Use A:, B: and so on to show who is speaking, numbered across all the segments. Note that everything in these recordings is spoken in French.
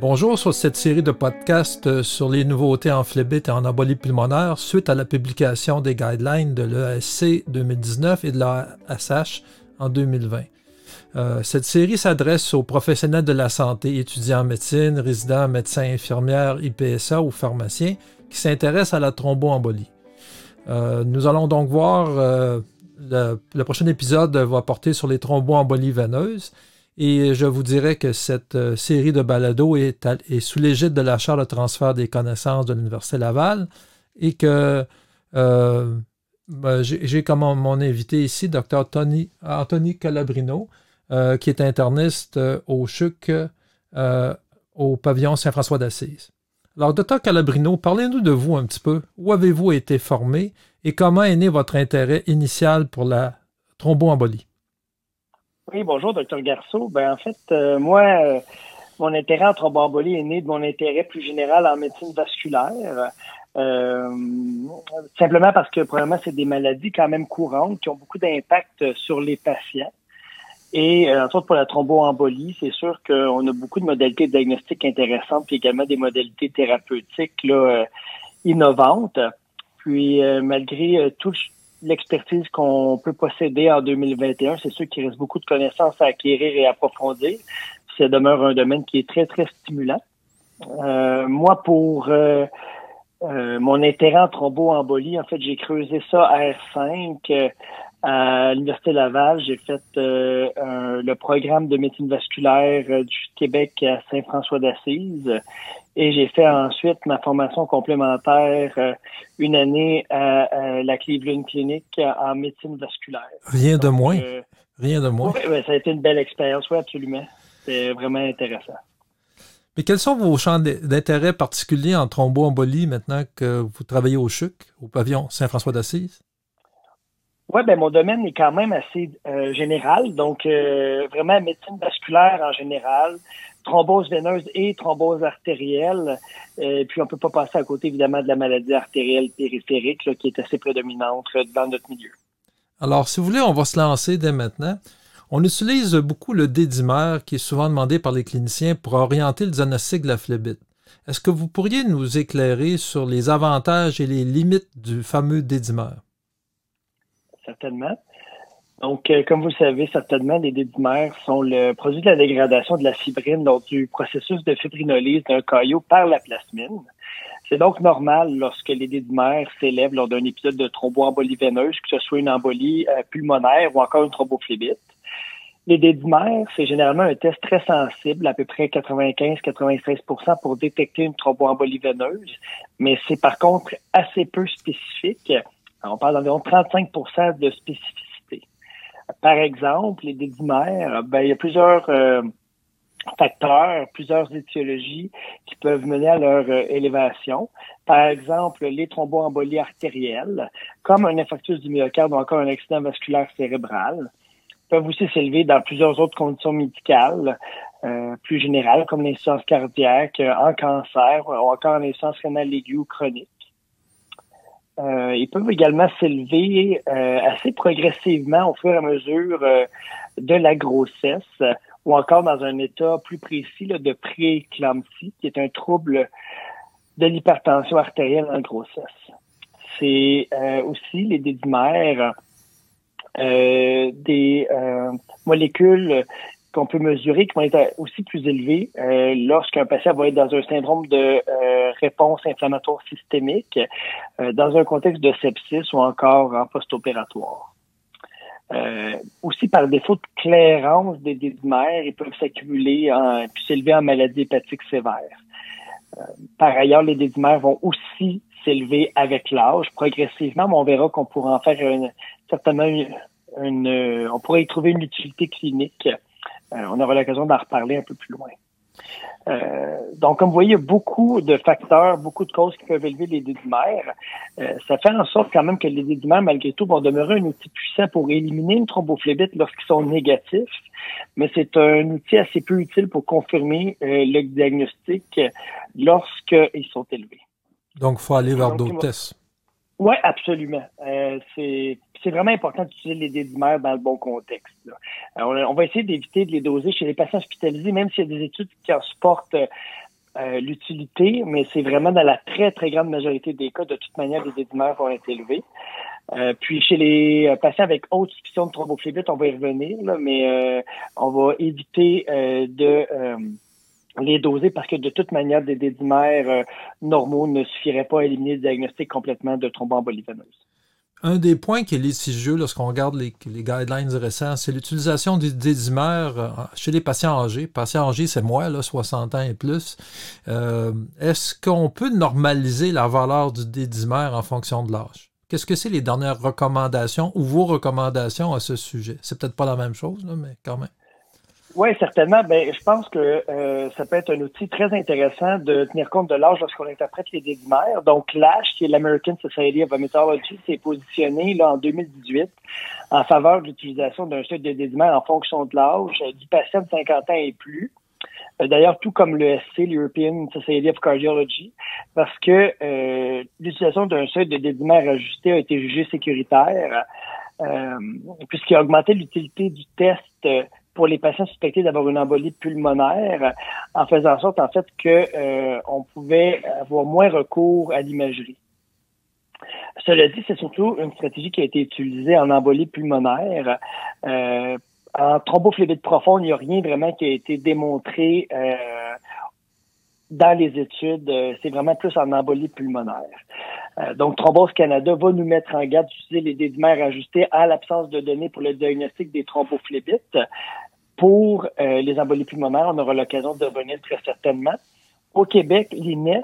A: Bonjour sur cette série de podcasts euh, sur les nouveautés en phlébite et en embolie pulmonaire suite à la publication des guidelines de l'ESC 2019 et de l'ASH en 2020. Euh, cette série s'adresse aux professionnels de la santé, étudiants en médecine, résidents, médecins, infirmières, IPSA ou pharmaciens qui s'intéressent à la thromboembolie. Euh, nous allons donc voir, le, le, prochain épisode va porter sur les thromboembolies veineuses et je vous dirais que cette euh, série de balados est, sous l'égide de la Charte de transfert des connaissances de l'Université Laval et que euh, ben, j'ai comme mon invité ici Dr. Tony, Anthony Calabrino, euh, qui est interniste au CHUC au pavillon Saint-François d'Assise. Alors, Dr. Calabrino, parlez-nous de vous un petit peu. Où avez-vous été formé et comment est né votre intérêt initial pour la thromboembolie?
B: Oui, bonjour, docteur Garceau. Ben, en fait, euh, moi, euh, mon intérêt en thromboembolie est né de mon intérêt plus général en médecine vasculaire. Euh, simplement parce que, probablement, c'est des maladies quand même courantes qui ont beaucoup d'impact sur les patients. Et entre autres pour la thromboembolie, c'est sûr qu'on a beaucoup de modalités de diagnostic intéressantes, puis également des modalités thérapeutiques là, innovantes. Puis malgré tout, l'expertise qu'on peut posséder en 2021. C'est sûr qu'il reste beaucoup de connaissances à acquérir et à approfondir. Ça demeure un domaine qui est très, très stimulant. Euh, moi, pour euh, euh, mon intérêt en thromboembolie, en fait, j'ai creusé ça à R5 à l'Université Laval. J'ai fait le programme de médecine vasculaire du Québec à Saint-François d'Assise. Et j'ai fait ensuite ma formation complémentaire euh, une année à, la Cleveland Clinic en médecine vasculaire.
A: Rien de moins. Euh, Rien de moins.
B: Oui, ça a été une belle expérience, oui, absolument. C'est vraiment intéressant.
A: Mais quels sont vos champs d'intérêt particuliers en thromboembolie maintenant que vous travaillez au CHUC, au pavillon Saint-François d'Assise?
B: Oui, ben mon domaine est quand même assez euh, général, donc vraiment médecine vasculaire en général, thrombose veineuse et thrombose artérielle. Et euh, puis, on peut pas passer à côté, évidemment, de la maladie artérielle périphérique, qui est assez prédominante dans notre milieu.
A: Alors, si vous voulez, on va se lancer dès maintenant. On utilise beaucoup le dédimer, qui est souvent demandé par les cliniciens pour orienter le diagnostic de la phlébite. Est-ce que vous pourriez nous éclairer sur les avantages et les limites du fameux dédimer?
B: Certainement. Donc, euh, comme vous le savez certainement, les dédimères sont le produit de la dégradation de la fibrine lors du processus de fibrinolyse d'un caillot par la plasmine. C'est donc normal lorsque les dédimères s'élèvent lors d'un épisode de thromboembolie veineuse, que ce soit une embolie euh, pulmonaire ou encore une thrombophlébite. Les dédimères, c'est généralement un test très sensible, à peu près 95-96 pour détecter une thromboembolie veineuse, mais c'est par contre assez peu spécifique. on parle d'environ 35 de spécificité par exemple, les dédimères, ben, il y a plusieurs euh, facteurs, plusieurs étiologies qui peuvent mener à leur euh, élévation. Par exemple, les thromboembolies artérielles, comme un infarctus du myocarde ou encore un accident vasculaire cérébral, peuvent aussi s'élever dans plusieurs autres conditions médicales euh, plus générales, comme l'insuffisance cardiaque, en cancer ou encore en insuffisance rénale aiguë ou chronique. Euh, ils peuvent également s'élever euh, assez progressivement au fur et à mesure euh, de la grossesse ou encore dans un état plus précis là, de prééclampsie, qui est un trouble de l'hypertension artérielle en grossesse. C'est aussi les dédimères des molécules qu'on peut mesurer qui vont être aussi plus élevés euh, lorsqu'un patient va être dans un syndrome de euh, réponse inflammatoire systémique, euh, dans un contexte de sepsis ou encore en post-opératoire. aussi par défaut de clairance des dédimères, ils peuvent s'accumuler puis s'élever en maladie hépatique sévère. par ailleurs, les dédimères vont aussi s'élever avec l'âge progressivement, mais on verra qu'on pourra en faire une, certainement une, on pourrait y trouver une utilité clinique euh, on aura l'occasion d'en reparler un peu plus loin. Euh, donc, comme vous voyez, il y a beaucoup de facteurs, beaucoup de causes qui peuvent élever les dédimères. Euh, ça fait en sorte quand même que les dédimères, malgré tout, vont demeurer un outil puissant pour éliminer une thrombophlébite lorsqu'ils sont négatifs, mais c'est un outil assez peu utile pour confirmer le diagnostic lorsqu'ils sont élevés.
A: Donc, il faut aller vers d'autres tests.
B: Oui, absolument. Euh, c'est vraiment important d'utiliser les dédimères dans le bon contexte. on, va essayer d'éviter de les doser chez les patients hospitalisés, même s'il y a des études qui en supportent l'utilité, mais c'est vraiment dans la très, très grande majorité des cas, de toute manière, les dédimères vont être élevés. puis chez les patients avec haute suspicion de thrombophlébite, on va y revenir, mais on va éviter de les doser parce que de toute manière, des dédimères normaux ne suffiraient pas à éliminer le diagnostic complètement de thromboembolie veineuse.
A: Un des points qui est litigieux lorsqu'on regarde les, guidelines récents, c'est l'utilisation des dédimères euh, chez les patients âgés. Patients âgés, c'est moi, là, 60 ans et plus. Euh, est-ce qu'on peut normaliser la valeur du dédimère en fonction de l'âge? Qu'est-ce que c'est les dernières recommandations ou vos recommandations à ce sujet? C'est peut-être pas la même chose, mais quand même.
B: Oui, certainement. Ben, je pense que euh, ça peut être un outil très intéressant de tenir compte de l'âge lorsqu'on interprète les dédimères. Donc, l'âge, qui est l'American Society of Hematology, s'est positionné là en 2018 en faveur de l'utilisation d'un seuil de dédimère en fonction de l'âge du patient de 50 ans et plus. Euh, d'ailleurs, tout comme le SC, l'European Society of Cardiology, parce que euh, l'utilisation d'un seuil de dédimère ajusté a été jugée sécuritaire, euh, puisqu'il a augmenté l'utilité du test pour les patients suspectés d'avoir une embolie pulmonaire, en faisant en sorte en fait que euh, on pouvait avoir moins recours à l'imagerie. Cela dit, c'est surtout une stratégie qui a été utilisée en embolie pulmonaire. Euh, en thrombophlébite profond, il n'y a rien vraiment qui a été démontré euh, dans les études. C'est vraiment plus en embolie pulmonaire. donc, Thrombose Canada va nous mettre en garde d'utiliser les dédimères ajustés à l'absence de données pour le diagnostic des thrombophlébite. Pour euh, les embolies pulmonaires, on aura l'occasion de revenir très certainement. Au Québec, l'INES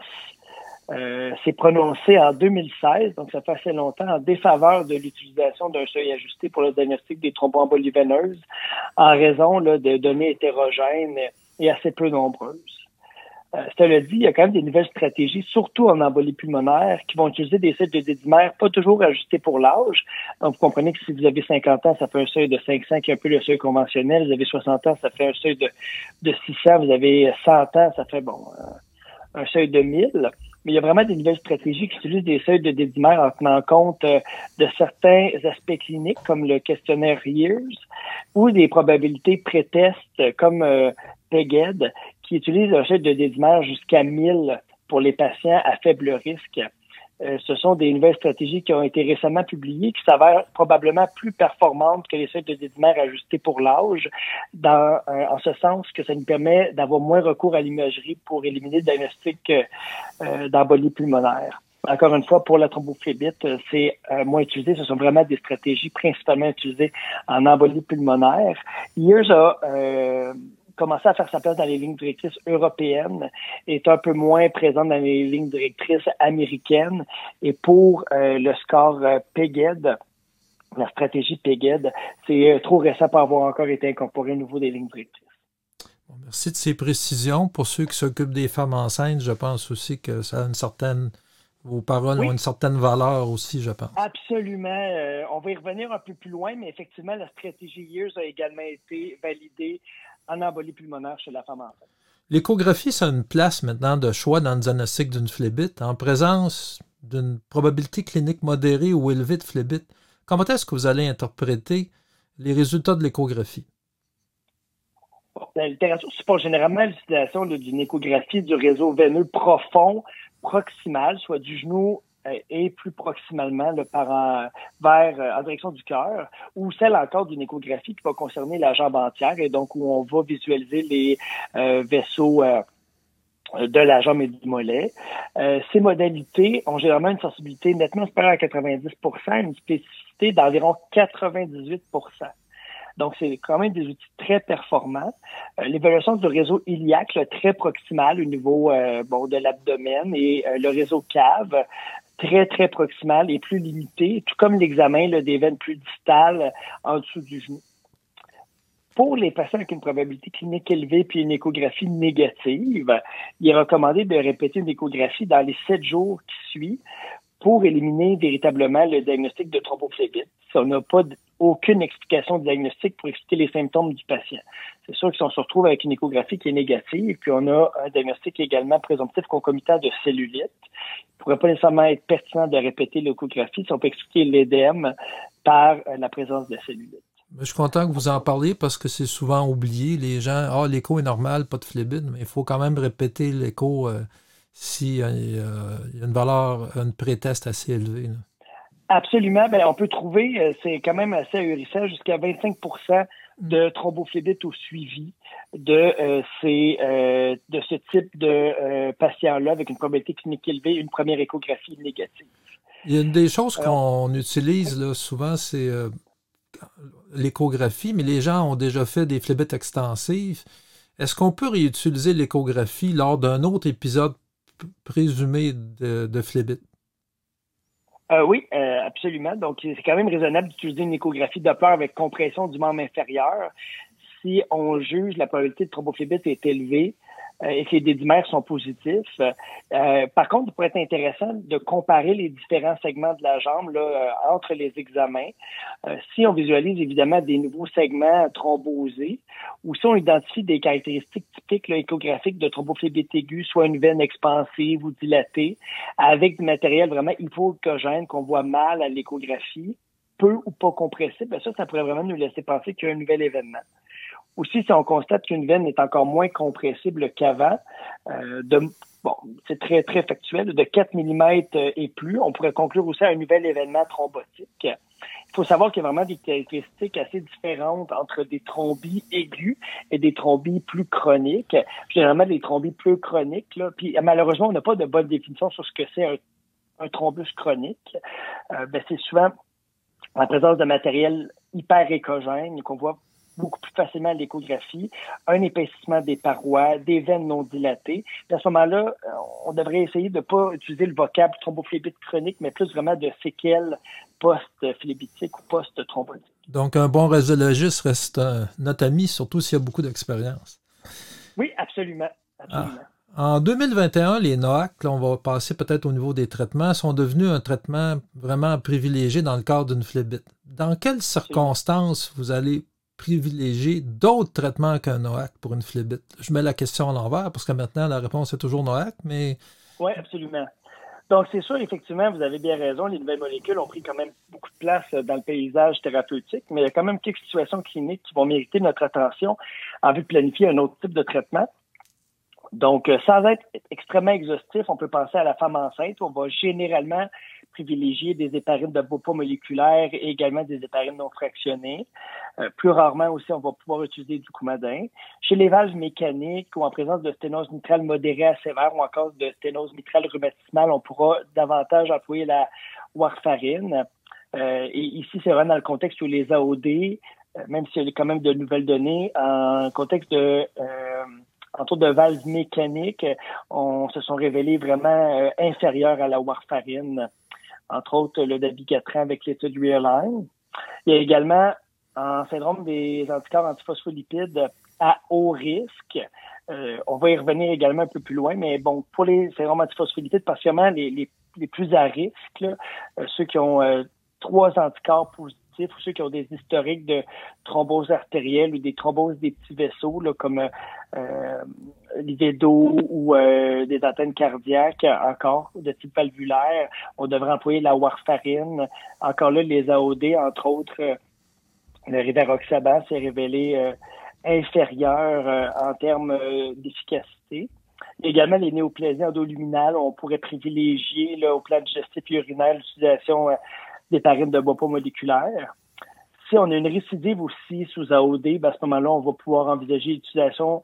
B: euh, s'est prononcé en 2016, donc ça fait assez longtemps, en défaveur de l'utilisation d'un seuil ajusté pour le diagnostic des thromboembolies veineuses en raison de données hétérogènes et assez peu nombreuses. Euh, cela dit, il y a quand même des nouvelles stratégies, surtout en embolie pulmonaire, qui vont utiliser des seuils de dédimère pas toujours ajustés pour l'âge. Donc, vous comprenez que si vous avez 50 ans, ça fait un seuil de 500 qui est un peu le seuil conventionnel. Vous avez 60 ans, ça fait un seuil de, de 600. Vous avez 100 ans, ça fait, bon, euh, un seuil de 1000. Mais il y a vraiment des nouvelles stratégies qui utilisent des seuils de dédimère en tenant compte euh, de certains aspects cliniques, comme le questionnaire Years, ou des probabilités pré-test, comme PEGED, qui utilise un seuil de dédimère jusqu'à 1000 pour les patients à faible risque. Euh, ce sont des nouvelles stratégies qui ont été récemment publiées, qui s'avèrent probablement plus performantes que les seuils de dédimère ajustés pour l'âge, dans, euh, en ce sens que ça nous permet d'avoir moins recours à l'imagerie pour éliminer le diagnostic euh, d'embolie pulmonaire. Encore une fois, pour la thrombophlébite, c'est moins utilisé. Ce sont vraiment des stratégies principalement utilisées en embolie pulmonaire. Years a commencé à faire sa place dans les lignes directrices européennes, est un peu moins présente dans les lignes directrices américaines. Et pour euh, le score euh, PEGED, la stratégie PEGED, c'est euh, trop récent pour avoir encore été incorporé au niveau des lignes directrices.
A: merci de ces précisions. Pour ceux qui s'occupent des femmes enceintes, je pense aussi que ça a une certaine vos paroles ont une certaine valeur aussi, je pense.
B: Absolument. on va y revenir un peu plus loin, mais effectivement, la stratégie Years a également été validée en embolie pulmonaire chez la femme enceinte.
A: L'échographie, c'est une place maintenant de choix dans le diagnostic d'une phlébite en présence d'une probabilité clinique modérée ou élevée de phlébite. Comment est-ce que vous allez interpréter les résultats de l'échographie?
B: la littérature suppose généralement l'utilisation d'une échographie du réseau veineux profond proximal, soit du genou et plus proximalement le par vers euh, en direction du cœur, ou celle encore d'une échographie qui va concerner la jambe entière et donc où on va visualiser les euh, vaisseaux de la jambe et du mollet. ces modalités ont généralement une sensibilité nettement supérieure à 90% une spécificité d'environ 98% donc, c'est quand même des outils très performants. L'évaluation du réseau iliaque, très proximal au niveau bon, de l'abdomen et le réseau cave très, très proximal et plus limité, tout comme l'examen des veines plus distales en dessous du genou. Pour les patients avec une probabilité clinique élevée puis une échographie négative, il est recommandé de répéter une échographie dans les sept jours qui suivent pour éliminer véritablement le diagnostic de thrombophlébite. Si on n'a pas aucune explication diagnostique pour expliquer les symptômes du patient. C'est sûr que si on se retrouve avec une échographie qui est négative, puis on a un diagnostic également présomptif concomitant de cellulite, il ne pourrait pas nécessairement être pertinent de répéter l'échographie si on peut expliquer l'édème par euh, la présence de cellulite.
A: Je suis content que vous en parliez parce que c'est souvent oublié. Les gens, ah, l'écho est normal, pas de phlébite, mais il faut quand même répéter l'écho euh, s'il euh, y a une valeur, une préteste assez élevée.
B: Absolument. Ben, on peut trouver, euh, c'est quand même assez ahurissant, jusqu'à 25% de thrombophlébite au suivi de ces de ce type de patient-là avec une probabilité clinique élevée, une première échographie négative.
A: Il y a une des choses qu'on utilise là, souvent, c'est l'échographie, mais les gens ont déjà fait des phlébites extensives. Est-ce qu'on peut réutiliser l'échographie lors d'un autre épisode présumé de, de
B: euh, oui, euh, absolument. Donc, c'est quand même raisonnable d'utiliser une échographie Doppler avec compression du membre inférieur si on juge la probabilité de thrombophlébite est élevée et que les dédimères sont positifs. Euh, par contre, il pourrait être intéressant de comparer les différents segments de la jambe là, euh, entre les examens. si on visualise évidemment des nouveaux segments thrombosés ou si on identifie des caractéristiques typiques là, échographiques de thrombophlébite aiguë, soit une veine expansive ou dilatée, avec du matériel vraiment hypoéchogène qu'on voit mal à l'échographie, peu ou pas compressible, ça, ça pourrait vraiment nous laisser penser qu'il y a un nouvel événement. Aussi, si on constate qu'une veine est encore moins compressible qu'avant, euh, de bon, c'est très, très factuel, de 4 mm et plus, on pourrait conclure aussi à un nouvel événement thrombotique. Il faut savoir qu'il y a vraiment des caractéristiques assez différentes entre des thrombies aigus et des thrombies plus chroniques. Généralement, des thrombies plus chroniques, là, puis malheureusement, on n'a pas de bonne définition sur ce que c'est un, un thrombus chronique. Euh, ben, c'est souvent en présence de matériel hyper écogène qu'on voit beaucoup plus facilement l'échographie, un épaississement des parois, des veines non dilatées. à ce moment-là, on devrait essayer de ne pas utiliser le vocable thrombophlébite chronique, mais plus vraiment de séquelles post-phlébitiques ou post-thrombotiques.
A: Donc, un bon radiologiste reste notre ami, surtout s'il y a beaucoup d'expérience.
B: Oui, absolument.
A: Ah. En 2021, les NOAC, là, on va passer peut-être au niveau des traitements, sont devenus un traitement vraiment privilégié dans le cadre d'une phlébite. Dans quelles circonstances vous allez privilégier d'autres traitements qu'un NOAC pour une phlébite? Je mets la question à l'envers parce que maintenant, la réponse est toujours NOAC, mais...
B: Oui, absolument. Donc, c'est sûr, effectivement, vous avez bien raison, les nouvelles molécules ont pris quand même beaucoup de place dans le paysage thérapeutique, mais il y a quand même quelques situations cliniques qui vont mériter notre attention en vue de planifier un autre type de traitement. Donc, euh, sans être extrêmement exhaustif, on peut penser à la femme enceinte. On va généralement privilégier des héparines de beau moléculaires et également des héparines non fractionnées. Euh, plus rarement aussi, on va pouvoir utiliser du coumadin. Chez les valves mécaniques ou en présence de sténose mitrale modérée à sévère ou encore de sténose mitrale rhumatismale, on pourra davantage employer la warfarine. Euh, et ici, c'est vraiment dans le contexte où les AOD, euh, même s'il y a quand même de nouvelles données, en contexte de autour de valves mécaniques, on se sont révélés vraiment inférieurs à la warfarine entre autres le dabigatran avec l'étude Realign. Il y a également un syndrome des anticorps antiphospholipides à haut risque. Euh, on va y revenir également un peu plus loin, mais bon, pour les syndromes antiphospholipides, particulièrement les, les, les plus à risque, là, euh, ceux qui ont euh, trois anticorps positifs ou ceux qui ont des historiques de thrombose artérielle ou des thromboses des petits vaisseaux, là, comme euh, l'IVEDO ou euh, des antennes cardiaques encore de type valvulaire. On devrait employer la warfarine. Encore là, les AOD, entre autres, euh, le rivaroxaban s'est révélé euh, inférieur en termes d'efficacité. Également, les néoplasies endoluminales, on pourrait privilégier là, au plan digestif et urinaire l'utilisation des parines de bois moléculaires. Si on a une récidive aussi sous AOD, ben à ce moment-là, on va pouvoir envisager l'utilisation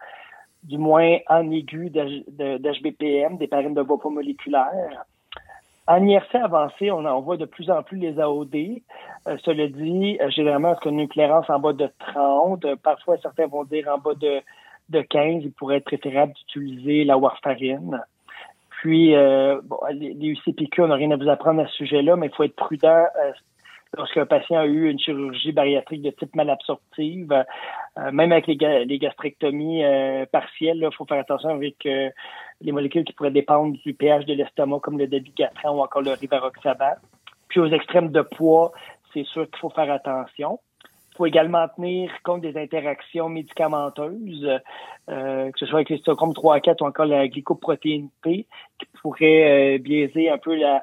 B: du moins en aigu d'HBPM, des parines de bois moléculaires. En IRC avancé, on, on, voit de plus en plus les AOD. Euh, cela dit, euh, généralement, est-ce qu'on a une clairance en bas de 30? Parfois, certains vont dire en bas de, de 15. Il pourrait être préférable d'utiliser la warfarine. Puis, euh, les, UCPQ, on n'a rien à vous apprendre à ce sujet-là, mais il faut être prudent euh, lorsqu'un patient a eu une chirurgie bariatrique de type malabsorptive. Euh, même avec les, gastrectomies euh, partielles, il faut faire attention avec les molécules qui pourraient dépendre du pH de l'estomac, comme le dabigatran ou encore le rivaroxaban. Puis aux extrêmes de poids, c'est sûr qu'il faut faire attention. Il faut également tenir compte des interactions médicamenteuses, euh, que ce soit avec les Stockholm 3 à 4 ou encore la glycoprotéine P, qui pourrait euh, biaiser un peu la, euh,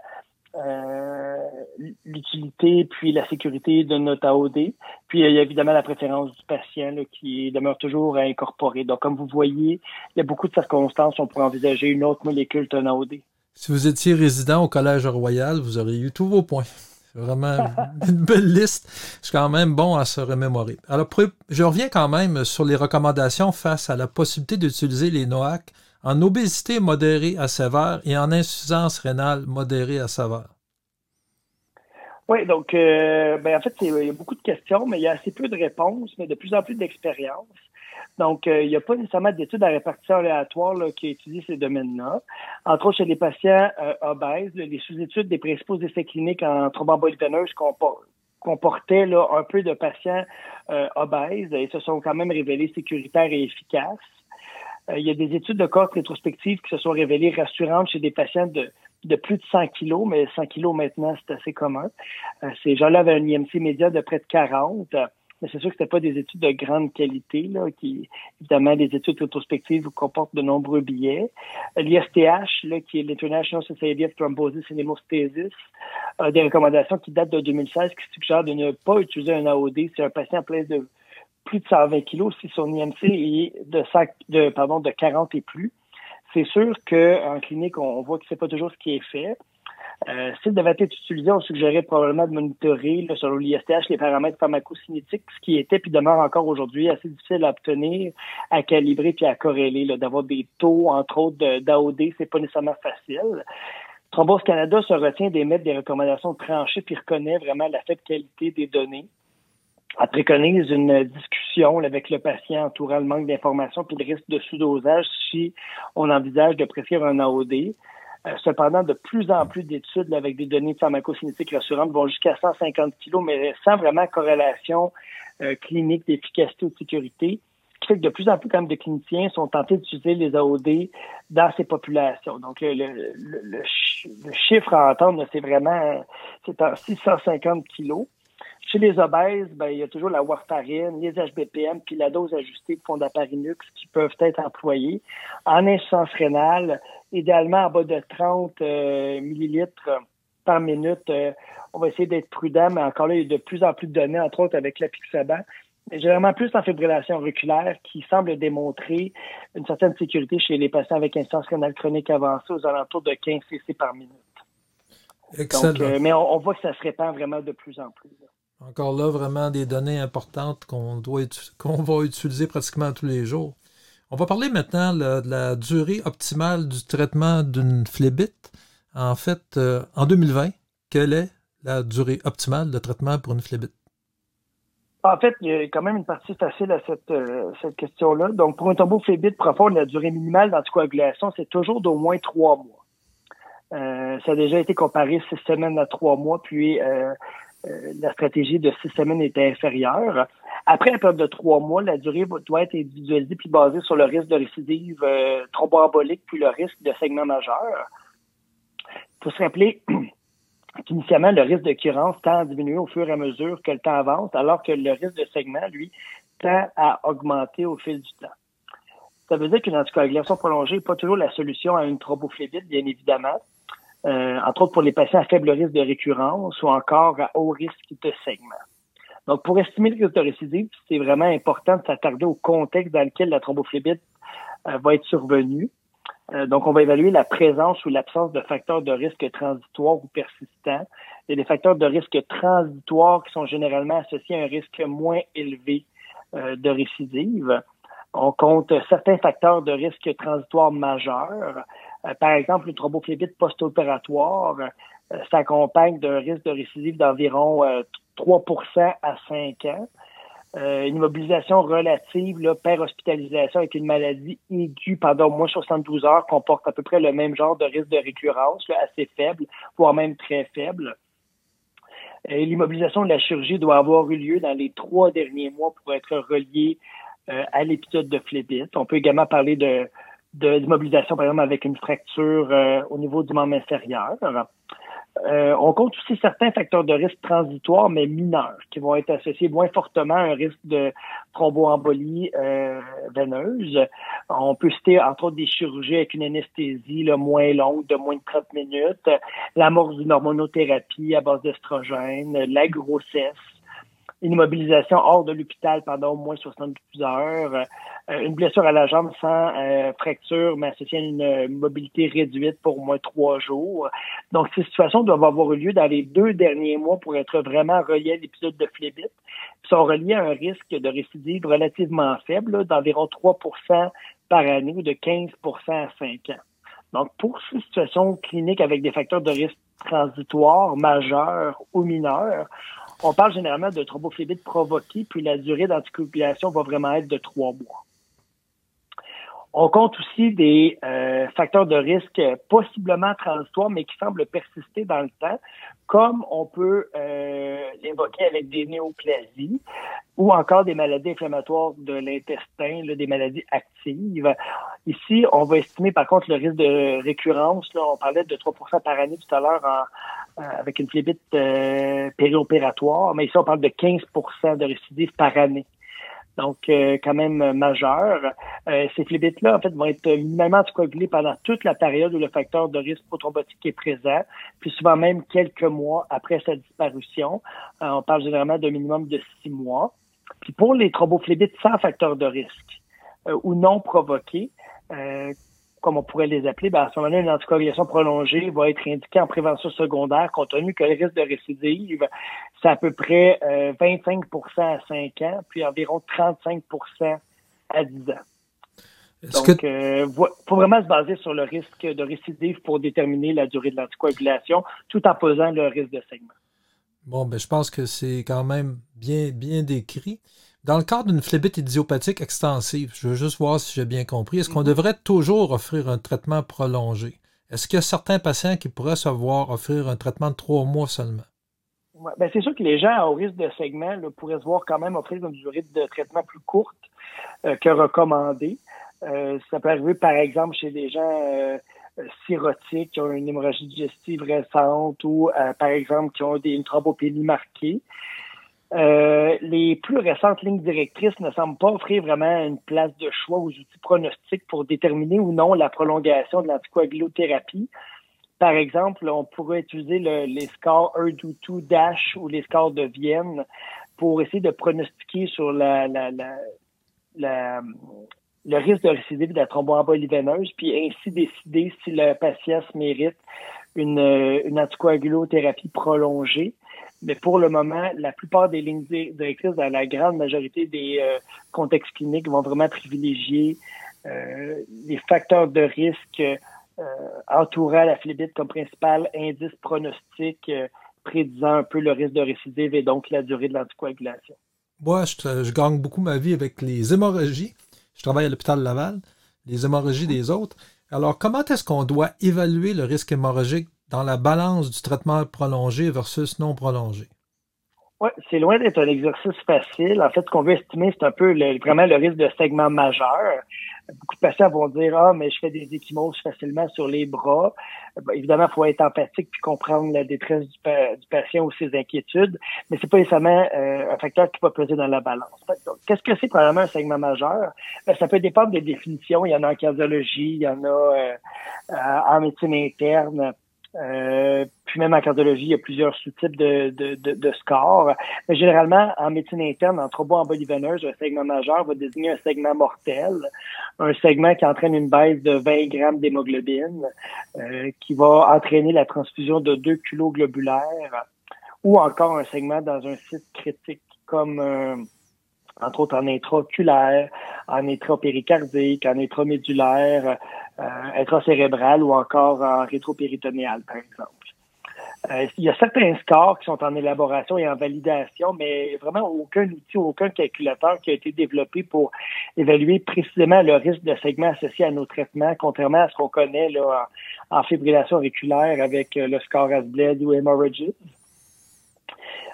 B: l'utilité puis la sécurité de notre AOD. Puis il y a évidemment la préférence du patient qui demeure toujours à incorporer. Donc, comme vous voyez, il y a beaucoup de circonstances où on pourrait envisager une autre molécule qu'un AOD.
A: Si vous étiez résident au Collège Royal, vous auriez eu tous vos points. C'est vraiment une belle liste. C'est quand même bon à se remémorer. Alors, je reviens quand même sur les recommandations face à la possibilité d'utiliser les NOAC en obésité modérée à sévère et en insuffisance rénale modérée à sévère.
B: Oui, donc, euh, ben, en fait, il y a beaucoup de questions, mais il y a assez peu de réponses, mais de plus en plus d'expériences. Donc, euh, il n'y a pas nécessairement d'études à répartition aléatoire qui étudient ces domaines-là. Entre autres, chez les patients euh, obèses, les sous-études des principaux essais cliniques en thromboembolie veineuse comportaient là, un peu de patients obèses et se sont quand même révélés sécuritaires et efficaces. Euh, il y a des études de corps rétrospectives qui se sont révélées rassurantes chez des patients de, plus de 100 kilos, mais 100 kilos maintenant, c'est assez commun. Euh, ces gens-là avaient un IMC média de près de 40. Mais c'est sûr que c'était pas des études de grande qualité, là, qui, évidemment, les études rétrospectives comportent de nombreux billets. Euh, L'ISTH, là, qui est l'International Society of Thrombosis and Hemostasis, a des recommandations qui datent de 2016 qui suggèrent de ne pas utiliser un AOD si un patient plein de plus de 120 kilos si son IMC est de, de, pardon, de 40 et plus. C'est sûr qu'en clinique, on, voit que c'est pas toujours ce qui est fait. Euh, S'il devait être utilisé, on suggérait probablement de monitorer là, sur l'ISTH les paramètres pharmacocinétiques, ce qui était puis demeure encore aujourd'hui assez difficile à obtenir, à calibrer puis à corréler. D'avoir des taux, entre autres, d'AOD, c'est pas nécessairement facile. Thrombose Canada se retient d'émettre des recommandations tranchées puis reconnaît vraiment la faible qualité des données. Elle préconise une discussion avec le patient entourant le manque d'informations puis le risque de sous-dosage si on envisage de prescrire un AOD. Euh, cependant, de plus en plus d'études avec des données pharmacocinétiques rassurantes vont jusqu'à 150 kg, mais sans vraiment corrélation euh, clinique d'efficacité ou de sécurité. Ce qui fait que de plus en plus quand même, de cliniciens sont tentés d'utiliser les AOD dans ces populations. Donc, le, le, le, chiffre à entendre, c'est vraiment c'est en 650 kilos. Chez les obèses, ben, il y a toujours la warfarine, les HBPM, puis la dose ajustée de fondaparinux qui peuvent être employés. En insuffisance rénale, idéalement en bas de 30 euh, millilitres par minute. Euh, on va essayer d'être prudent, mais encore là, il y a de plus en plus de données, entre autres avec l'apixaban. Mais généralement plus en fibrillation auriculaire qui semble démontrer une certaine sécurité chez les patients avec insuffisance rénale chronique avancée aux alentours de 15 cc par minute. Excellent. Euh, mais on, voit que ça se répand vraiment de plus en plus.
A: Encore là, vraiment des données importantes qu'on va utiliser pratiquement tous les jours. On va parler maintenant de la durée optimale du traitement d'une phlébite. En fait, euh, en 2020, quelle est la durée optimale de traitement pour une phlébite?
B: En fait, il y a quand même une partie facile à cette, euh, cette question-là. Donc, pour un thrombophlébite profond, la durée minimale d'anticoagulation, c'est toujours d'au moins trois mois. Euh, ça a déjà été comparé six semaines à trois mois, puis la stratégie de six semaines était inférieure. Après la période de trois mois, la durée doit être individualisée puis basée sur le risque de récidive euh, thromboembolique puis le risque de segment majeur. Il faut se rappeler qu'initialement, le risque d'occurrence tend à diminuer au fur et à mesure que le temps avance, alors que le risque de segment, lui, tend à augmenter au fil du temps. Ça veut dire qu'une anticoagulation prolongée n'est pas toujours la solution à une thrombophlébite, bien évidemment. Euh, entre autres pour les patients à faible risque de récurrence ou encore à haut risque de segment. Donc, pour estimer le risque de récidive, c'est vraiment important de s'attarder au contexte dans lequel la thrombophlébite euh, va être survenue. Euh, donc, on va évaluer la présence ou l'absence de facteurs de risque transitoires ou persistants. Il y a des facteurs de risque transitoires qui sont généralement associés à un risque moins élevé de récidive. On compte certains facteurs de risque transitoires majeurs, euh, par exemple, une thrombophlébite post-opératoire euh, s'accompagne d'un risque de récidive d'environ 3% euh, à 5 ans. une immobilisation relative là, per hospitalisation avec une maladie aiguë pendant au moins 72 heures comporte à peu près le même genre de risque de récurrence, assez faible, voire même très faible. L'immobilisation de la chirurgie doit avoir eu lieu dans les trois derniers mois pour être reliée à l'épisode de phlébite. On peut également parler de d'immobilisation, par exemple, avec une fracture euh, au niveau du membre inférieur. Euh, on compte aussi certains facteurs de risque transitoires, mais mineurs, qui vont être associés moins fortement à un risque de thromboembolie euh, veineuse. On peut citer, entre autres, des chirurgies avec une anesthésie là, moins longue, de moins de 30 minutes, l'amorce d'une hormonothérapie à base d'estrogène, la grossesse, une immobilisation hors de l'hôpital pendant au moins 72 heures, euh, une blessure à la jambe sans euh, fracture, mais associée à une mobilité réduite pour au moins trois jours. Donc, ces situations doivent avoir eu lieu dans les deux derniers mois pour être vraiment reliées à l'épisode de phlébite, Ils sont reliées à un risque de récidive relativement faible, d'environ 3% par année ou de 15% à 5 ans. Donc, pour ces situations cliniques avec des facteurs de risque transitoires, majeurs ou mineurs, on parle généralement de thrombophlébite provoquée, puis la durée d'anticoagulation va vraiment être de trois mois. On compte aussi des euh, facteurs de risque possiblement transitoires, mais qui semblent persister dans le temps, comme on peut euh, l'évoquer avec des néoplasies ou encore des maladies inflammatoires de l'intestin, des maladies actives. Ici, on va estimer par contre le risque de récurrence. Là, on parlait de 3% par année tout à l'heure euh, avec une phlébite euh, périopératoire, mais ici on parle de 15% de récidive par année donc euh, quand même majeur. Euh, ces phlébites-là, en fait, vont être minimalement anticoagulés pendant toute la période où le facteur de risque prothrombotique est présent, puis souvent même quelques mois après sa disparition. Euh, on parle généralement d'un minimum de six mois. Puis pour les thrombophllébites sans facteur de risque ou non provoqués, comme on pourrait les appeler, ben à ce moment-là, une anticoagulation prolongée va être indiquée en prévention secondaire, compte tenu que le risque de récidive, c'est à peu près 25% euh, à 5 ans, puis environ 35% à 10 ans. Donc, il euh, faut vraiment se baser sur le risque de récidive pour déterminer la durée de l'anticoagulation, tout en posant le risque de segment.
A: Bon, ben, je pense que c'est quand même bien, bien décrit. Dans le cadre d'une phlébite idiopathique extensive, je veux juste voir si j'ai bien compris, est-ce qu'on mhm. devrait toujours offrir un traitement prolongé? Est-ce qu'il y a certains patients qui pourraient se voir offrir un traitement de trois mois seulement?
B: Ben c'est sûr que les gens au risque de segment pourraient se voir quand même offrir une durée de traitement plus courte euh, que recommandée. Euh, ça peut arriver, par exemple, chez des gens euh, qui ont une hémorragie digestive récente ou, par exemple, qui ont des, une thrombopénie marquée. Euh, les plus récentes lignes directrices ne semblent pas offrir vraiment une place de choix aux outils pronostiques pour déterminer ou non la prolongation de l'anticoagulothérapie. Par exemple, on pourrait utiliser les scores 1, 2, 2, DASH ou les scores de Vienne pour essayer de pronostiquer sur la, la, la, le risque de récidive de la thromboembolie veineuse, puis ainsi décider si le patient mérite une, une anticoagulothérapie prolongée. Mais pour le moment, la plupart des lignes directrices, dans la grande majorité des euh, contextes cliniques, vont vraiment privilégier euh, les facteurs de risque entourant la phlébite comme principal indice pronostic prédisant un peu le risque de récidive et donc la durée de l'anticoagulation.
A: Moi, je, je, gagne beaucoup ma vie avec les hémorragies. Je travaille à l'hôpital Laval, les hémorragies des autres. Alors, comment est-ce qu'on doit évaluer le risque hémorragique dans la balance du traitement prolongé versus non prolongé?
B: Oui, c'est loin d'être un exercice facile. En fait, ce qu'on veut estimer, c'est un peu vraiment le risque de segment majeur. Beaucoup de patients vont dire Ah, mais je fais des échymoses facilement sur les bras. évidemment, il faut être empathique puis comprendre la détresse du, patient ou ses inquiétudes, mais c'est pas nécessairement euh, un facteur qui va peser dans la balance. Qu'est-ce que c'est probablement un segment majeur? Ben, ça peut dépendre des définitions. Il y en a en cardiologie, il y en a euh, en médecine interne. Euh, puis même en cardiologie, il y a plusieurs sous-types de, de, de, scores. Mais généralement, en médecine interne, en thromboembolie veineuse, un segment majeur va désigner un segment mortel, un segment qui entraîne une baisse de 20 grammes d'hémoglobine, euh, qui va entraîner la transfusion de 2 kilos globulaires, ou encore un segment dans un site critique comme euh, entre autres en intraoculaire, en intrapéricardique, en intramédulaire, euh, intracérébral ou encore en rétropéritonéal, par exemple. Euh, il y a certains scores qui sont en élaboration et en validation, mais vraiment aucun outil, aucun calculateur qui a été développé pour évaluer précisément le risque de segment associé à nos traitements, contrairement à ce qu'on connaît là, en, fibrillation auriculaire avec euh, le score ASBLED ou hemorrhages.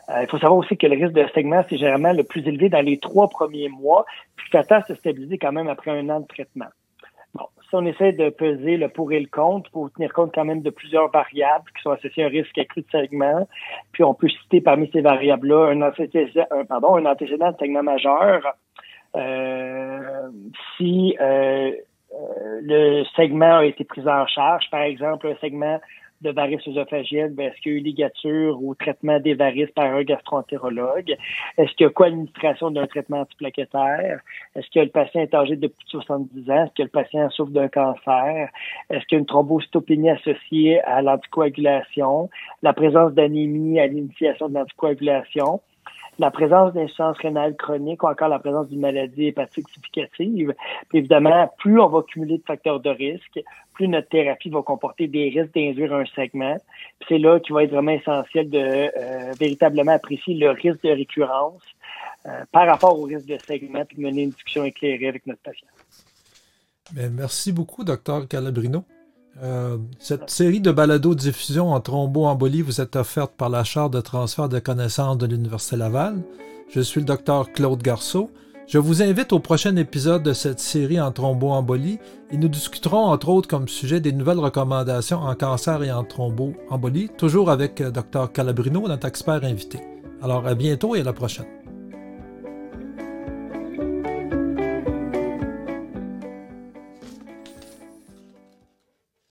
B: Euh, il faut savoir aussi que le risque de segment, c'est généralement le plus élevé dans les trois premiers mois, puis ça tend à se stabiliser quand même après un an de traitement. Si on essaie de peser le pour et le contre, il faut tenir compte quand même de plusieurs variables qui sont associées à un risque accru de segment. Puis on peut citer parmi ces variables-là un, antécédent, pardon, un antécédent de segment majeur. Euh, si euh, euh, le segment a été pris en charge, par exemple un segment de varices œsophagienne, ben, est-ce qu'il y a eu ligature ou traitement des varices par un gastroentérologue? Est-ce qu'il y a co-administration d'un traitement antiplaquettaire? Est-ce que le patient est âgé de plus de 70 ans? Est-ce que le patient souffre d'un cancer? Est-ce qu'il y a une thrombocytopénie associée à l'anticoagulation? La présence d'anémie à l'initiation de l'anticoagulation? La présence d'insuffisance rénale chronique ou encore la présence d'une maladie hépatique significative. Puis évidemment, plus on va cumuler de facteurs de risque, plus notre thérapie va comporter des risques d'induire un segment. c'est là qu'il va être vraiment essentiel de euh, véritablement apprécier le risque de récurrence euh, par rapport au risque de segment puis mener une discussion éclairée avec notre patient.
A: Bien, merci beaucoup, docteur Calabrino. Euh, cette série de balado-diffusion en thromboembolie vous est offerte par la Charte de transfert de connaissances de l'Université Laval. Je suis le docteur Claude Garceau. Je vous invite au prochain épisode de cette série en thromboembolie et nous discuterons entre autres comme sujet des nouvelles recommandations en cancer et en thromboembolie, toujours avec euh, Dr Calabrino, notre expert invité. Alors à bientôt et à la prochaine.